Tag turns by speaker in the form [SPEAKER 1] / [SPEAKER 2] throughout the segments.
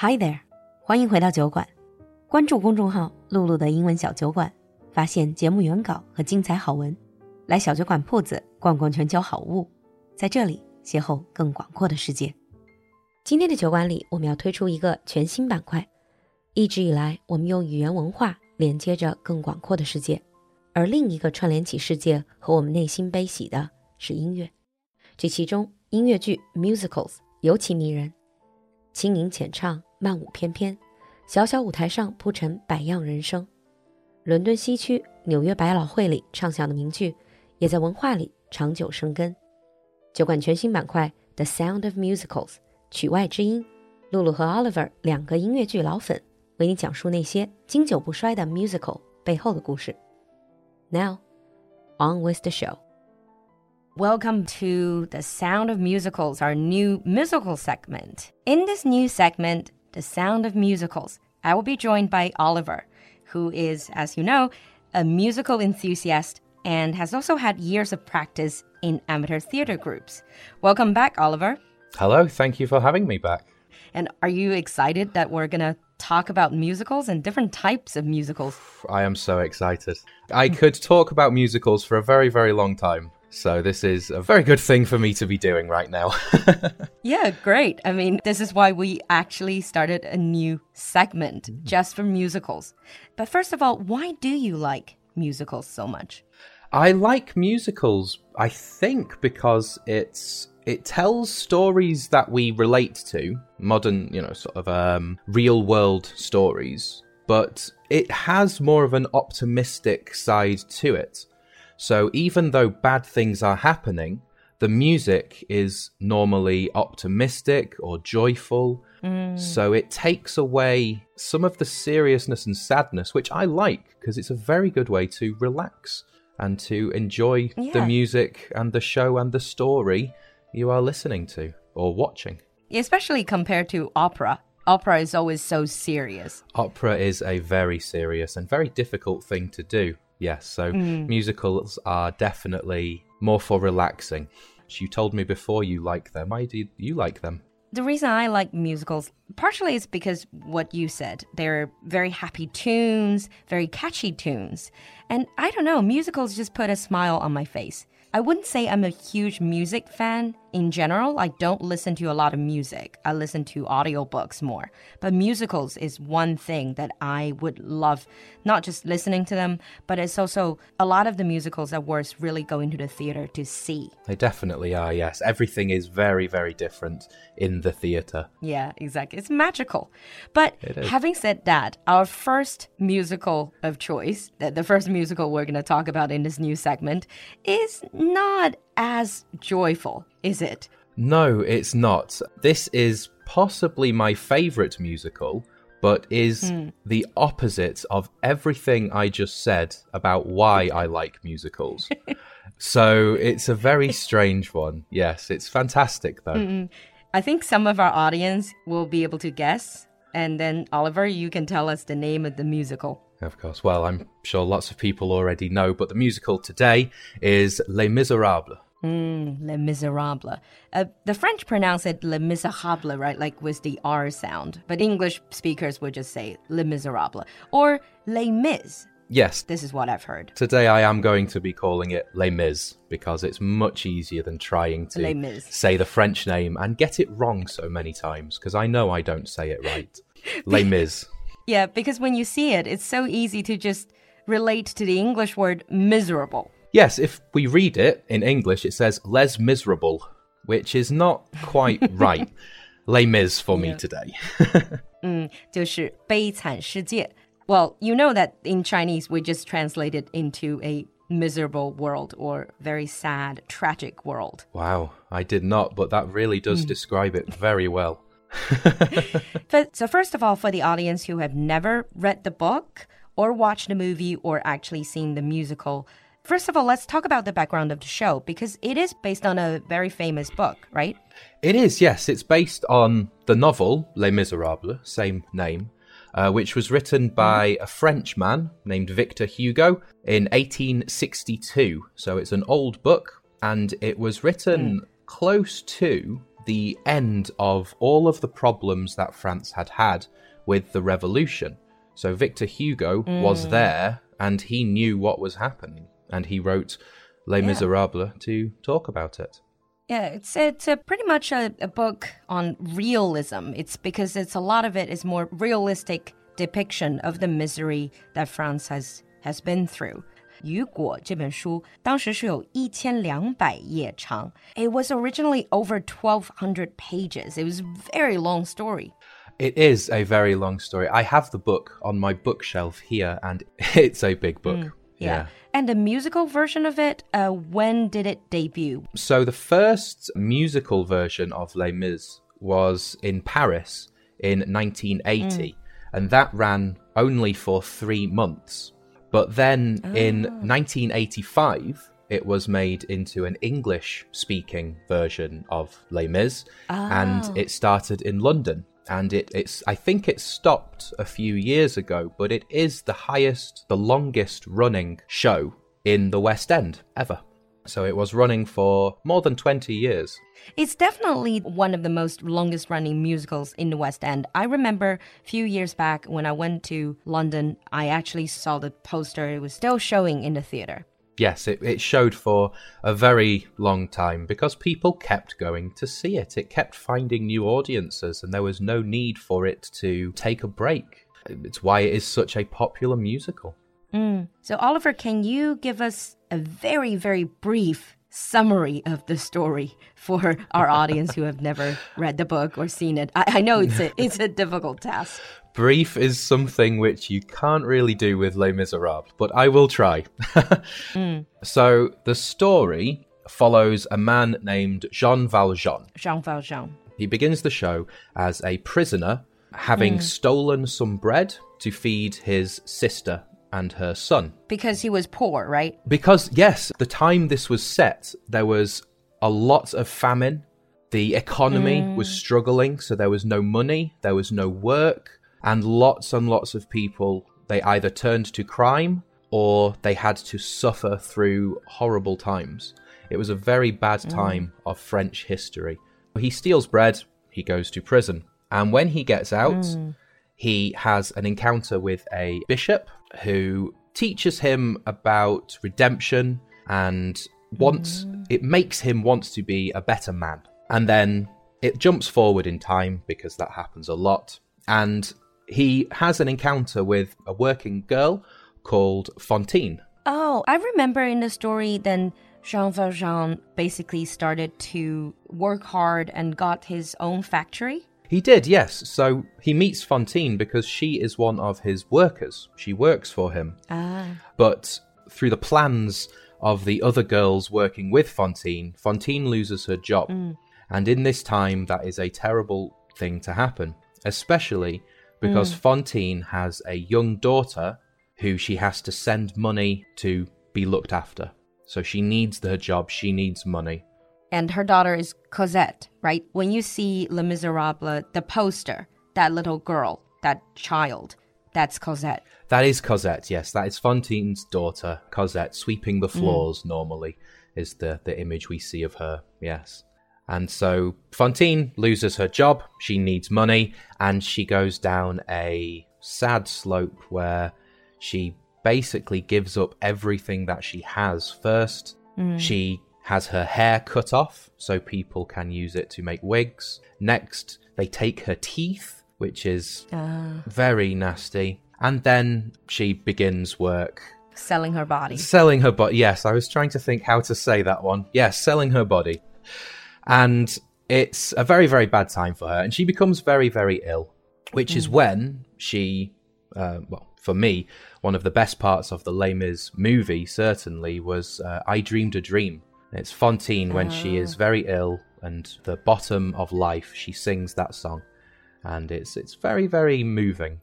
[SPEAKER 1] Hi there，欢迎回到酒馆。关注公众号“露露的英文小酒馆”，发现节目原稿和精彩好文。来小酒馆铺子逛逛全球好物，在这里邂逅更广阔的世界。今天的酒馆里，我们要推出一个全新板块。一直以来，我们用语言文化连接着更广阔的世界，而另一个串联起世界和我们内心悲喜的是音乐。这其中，音乐剧 musicals 尤其迷人，轻盈浅唱，漫舞翩翩，小小舞台上铺陈百样人生。伦敦西区、纽约百老汇里唱响的名句。也在文化里长久生根。酒馆全新板块《The Sound of Musicals》曲外之音，露露和 Oliver 两个音乐剧老粉为你讲述那些经久不衰的 musical 背后的故事。Now, on with the show. Welcome to The Sound of Musicals, our new musical segment. In this new segment, The Sound of Musicals, I will be joined by Oliver, who is, as you know, a musical enthusiast and has also had years of practice in amateur theater groups. Welcome back, Oliver.
[SPEAKER 2] Hello, thank you for having me back.
[SPEAKER 1] And are you excited that we're going to talk about musicals and different types of musicals?
[SPEAKER 2] I am so excited. I could talk about musicals for a very, very long time. So this is a very good thing for me to be doing right now.
[SPEAKER 1] yeah, great. I mean, this is why we actually started a new segment just for musicals. But first of all, why do you like musicals so much?
[SPEAKER 2] I like musicals, I think, because it's it tells stories that we relate to, modern, you know, sort of um, real world stories, but it has more of an optimistic side to it. So even though bad things are happening, the music is normally optimistic or joyful. Mm. So it takes away some of the seriousness and sadness, which I like because it's a very good way to relax and to enjoy yeah. the music and the show and the story you are listening to or watching.
[SPEAKER 1] Especially compared to opera. Opera is always so serious.
[SPEAKER 2] Opera is a very serious and very difficult thing to do. Yes, so mm. musicals are definitely more for relaxing. You told me before you like them. Why do you like them?
[SPEAKER 1] The reason I like musicals partially is because what you said. They're very happy tunes, very catchy tunes. And I don't know, musicals just put a smile on my face. I wouldn't say I'm a huge music fan in general. I don't listen to a lot of music. I listen to audiobooks more. But musicals is one thing that I would love, not just listening to them, but it's also a lot of the musicals are worth really going to the theater to see.
[SPEAKER 2] They definitely are, yes. Everything is very, very different in the theater.
[SPEAKER 1] Yeah, exactly. It's magical. But having said that, our first musical of choice, the first musical we're going to talk about in this new segment, is not as joyful, is it?
[SPEAKER 2] No, it's not. This is possibly my favourite musical, but is mm. the opposite of everything I just said about why I like musicals. so it's a very strange one. Yes, it's fantastic though. Mm -mm.
[SPEAKER 1] I think some of our audience will be able to guess. And then, Oliver, you can tell us the name of the musical.
[SPEAKER 2] Of course. Well, I'm sure lots of people already know, but the musical today is Les Miserables.
[SPEAKER 1] Mm, Les Miserables. Uh, the French pronounce it Les Miserables, right? Like with the R sound. But English speakers would just say Les Miserables or Les Mis.
[SPEAKER 2] Yes.
[SPEAKER 1] This is what I've heard.
[SPEAKER 2] Today I am going to be calling it Les Mis because it's much easier than trying to say the French name and get it wrong so many times because I know I don't say it right. Les Mis.
[SPEAKER 1] Yeah, because when you see it, it's so easy to just relate to the English word miserable.
[SPEAKER 2] Yes, if we read it in English, it says les miserable, which is not quite right. Les mis for me today.
[SPEAKER 1] 嗯，就是悲惨世界. Well, you know that in Chinese we just translated into a miserable world or very sad, tragic world.
[SPEAKER 2] Wow, I did not, but that really does mm. describe it very well.
[SPEAKER 1] but, so, first of all, for the audience who have never read the book or watched the movie or actually seen the musical, first of all, let's talk about the background of the show because it is based on a very famous book, right?
[SPEAKER 2] It is, yes. It's based on the novel Les Miserables, same name. Uh, which was written by mm. a French man named Victor Hugo in 1862. So it's an old book, and it was written mm. close to the end of all of the problems that France had had with the revolution. So Victor Hugo was there and he knew what was happening and he wrote Les
[SPEAKER 1] Yeah.
[SPEAKER 2] Miserables to talk about it.
[SPEAKER 1] Yeah, it's it's a pretty much a, a book on realism. It's because it's a lot of it is more realistic depiction of the misery that France has has been through. 雨果这本书当时是有一千两百页长。It was originally over twelve hundred pages. It was a very long story.
[SPEAKER 2] It is a very long story. I have the book on my bookshelf here and it's a big book. yeah.
[SPEAKER 1] And the musical version of it, uh, when did it debut?
[SPEAKER 2] So the first musical version of Les Mis was in Paris in 1980, mm. and that ran only for three months. But then in ah. 1985, it was made into an English speaking version of Les Mis, and ah. it started in London. And it, it's, I think it stopped a few years ago, but it is the highest, the longest running show in the West End ever. So it was running for more than 20 years.
[SPEAKER 1] It's definitely one of the most longest running musicals in the West End. I remember a few years back when I went to London, I actually saw the poster. It was still showing in the theater.
[SPEAKER 2] Yes, it, it showed for a very long time because people kept going to see it. It kept finding new audiences, and there was no need for it to take a break. It's why it is such a popular musical. Mm.
[SPEAKER 1] So, Oliver, can you give us a very, very brief summary of the story for our audience who have never read the book or seen it? I, I know it's a, it's a difficult task.
[SPEAKER 2] Brief is something which you can't really do with Les Miserables, but I will try. Hmm. So the story follows a man named Jean Valjean.
[SPEAKER 1] Jean Valjean.
[SPEAKER 2] He begins the show as a prisoner, having hmm. stolen some bread to feed his sister and her son.
[SPEAKER 1] Because he was poor, right?
[SPEAKER 2] Because, yes, the time this was set, there was a lot of famine. The economy mm. was struggling, so there was no money, there was no work, and lots and lots of people, they either turned to crime or they had to suffer through horrible times. It was a very bad mm. time of French history. He steals bread, he goes to prison, and when he gets out, mm. he has an encounter with a bishop who teaches him about redemption and wants mm. it makes him want to be a better man. And then it jumps forward in time because that happens a lot. And he has an encounter with a working girl called Fantine.
[SPEAKER 1] Oh, I remember in the story then Jean Valjean basically started to work hard and got his own factory.
[SPEAKER 2] He did, yes. So he meets Fantine because she is one of his workers. She works for him.
[SPEAKER 1] Ah.
[SPEAKER 2] But through the plans of the other girls working with Fantine, Fantine loses her job. And in this time, that is a terrible thing to happen, especially because Fantine has a young daughter who she has to send money to be looked after. So she needs her job, she needs money.
[SPEAKER 1] And her daughter is Cosette, right? When you see Les Miserables, the poster, that little girl, that child, that's Cosette.
[SPEAKER 2] That is Cosette, yes. That is Fantine's daughter, Cosette, sweeping the mm. floors normally, is the, the image we see of her, yes. And so Fantine loses her job, she needs money, and she goes down a sad slope where she basically gives up everything that she has. First, mm. she has her hair cut off so people can use it to make wigs. Next, they take her teeth, which is very nasty. And then she begins work
[SPEAKER 1] Selling her body.
[SPEAKER 2] selling her body. Yes, I was trying to think how to say that one. Yes, selling her body. And it's a very, very bad time for her. And she becomes very, very ill, which is when she, uh, well, for me, one of the best parts of the Les Mis movie certainly was uh, I Dreamed a Dream. It's Fantine when she is ah. very ill and the bottom of life. She sings that song. And it's it's very, very moving.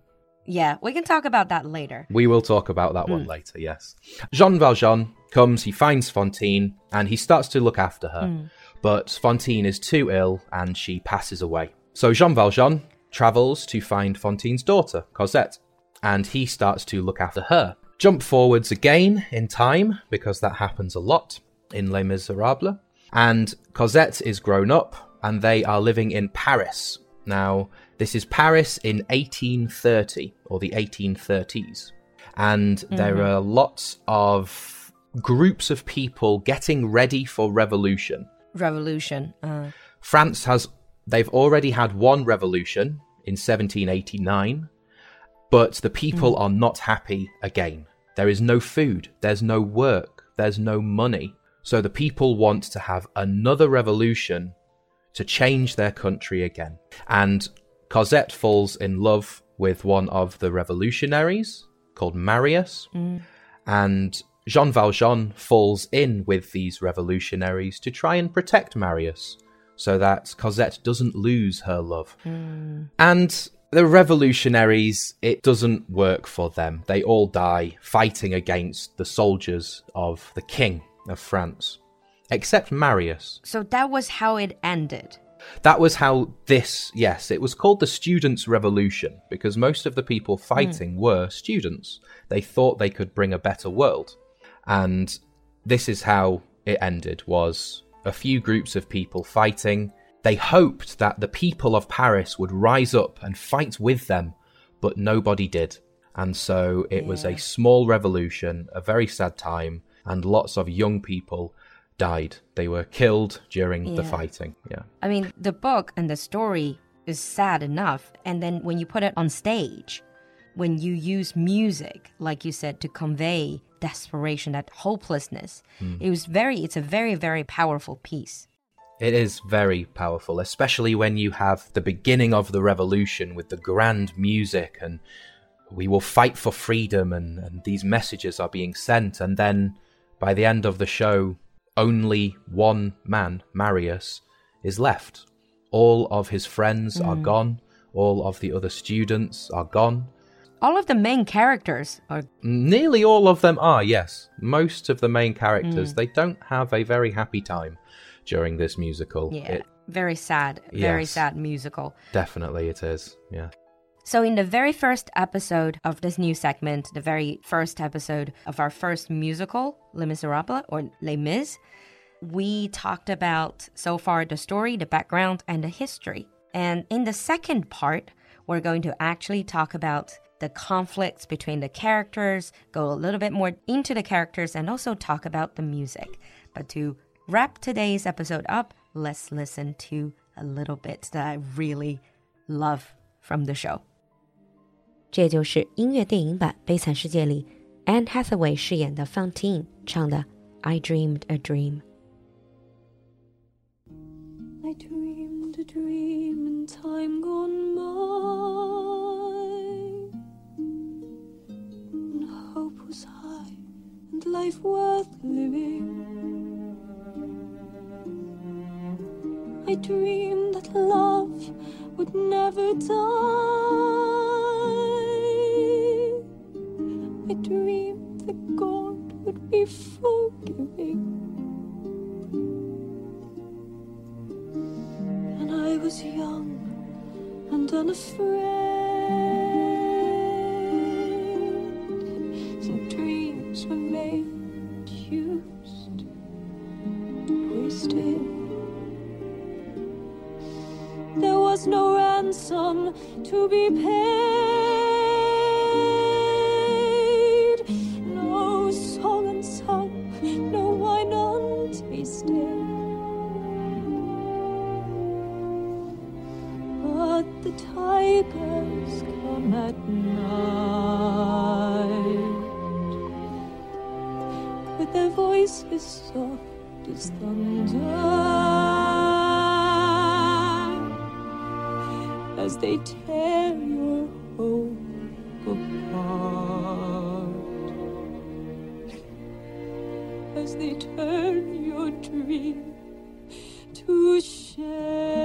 [SPEAKER 1] Yeah, we can talk about that later.
[SPEAKER 2] We will talk about that one hmm. later, yes. Jean Valjean comes, he finds Fantine, and he starts to look after her. Hmm. But Fantine is too ill, and she passes away. So Jean Valjean travels to find Fantine's daughter, Cosette, and he starts to look after her. Jump forwards again in time, because that happens a lot in Les Miserables. And Cosette is grown up, and they are living in Paris. Now, this is Paris in 1830 or the 1830s. And there are lots of groups of people getting ready for revolution.
[SPEAKER 1] Revolution. Uh,
[SPEAKER 2] France has, they've already had one revolution in 1789, but the people are not happy again. There is no food, there's no work, there's no money. So the people want to have another revolution to change their country again. And Cosette falls in love with one of the revolutionaries called Marius, and Jean Valjean falls in with these revolutionaries to try and protect Marius so that Cosette doesn't lose her love. And the revolutionaries, it doesn't work for them. They all die fighting against the soldiers of the king of France, except Marius.
[SPEAKER 1] so that was how it ended.
[SPEAKER 2] That was how this, yes, it was called the Students' Revolution because most of the people hmm. fighting were students. They thought they could bring a better world. And this is how it ended was a few groups of people fighting. They hoped that the people of Paris would rise up and fight with them, but nobody did. And so it was a small revolution, a very sad time, and lots of young people died. They were killed during the fighting. Yeah.
[SPEAKER 1] I mean, the book and the story is sad enough. And then when you put it on stage, when you use music, like you said, to convey desperation, that hopelessness, hmm. it was very, it's a very, very powerful piece.
[SPEAKER 2] It is very powerful, especially when you have the beginning of the revolution with the grand music and we will fight for freedom and, and these messages are being sent. And then by the end of the show, only one man, Marius, is left. All of his friends are hmm. gone, all of the other students are gone.
[SPEAKER 1] All of the main characters are,
[SPEAKER 2] Nearly all of them are, yes. Most of the main characters, hmm. they don't have a very happy time during this musical.
[SPEAKER 1] yeah,
[SPEAKER 2] It,
[SPEAKER 1] very sad, very
[SPEAKER 2] Yes.
[SPEAKER 1] sad musical.
[SPEAKER 2] definitely it is, yeah.
[SPEAKER 1] So, in the very first episode of this new segment, the very first episode of our first musical, Les Miserables or Les Mis, we talked about so far the story, the background, and the history. And in the second part, we're going to actually talk about the conflicts between the characters, go a little bit more into the characters, and also talk about the music. But to wrap today's episode up, let's listen to a little bit that I really love from the show. 这就是音乐电影版《悲惨世界》里 Anne Hathaway 饰演的 Fantine 唱的 "I Dreamed a Dream"。
[SPEAKER 3] I dreamed a dream in time gone by, and hope was high, and life worth living. I dreamed that love would never die. I dreamed that God would be forgiving. And I was young and unafraid. Some dreams were made, used, wasted. There was no ransom to be paid. As they tear your hope apart as they turn your dream to shame.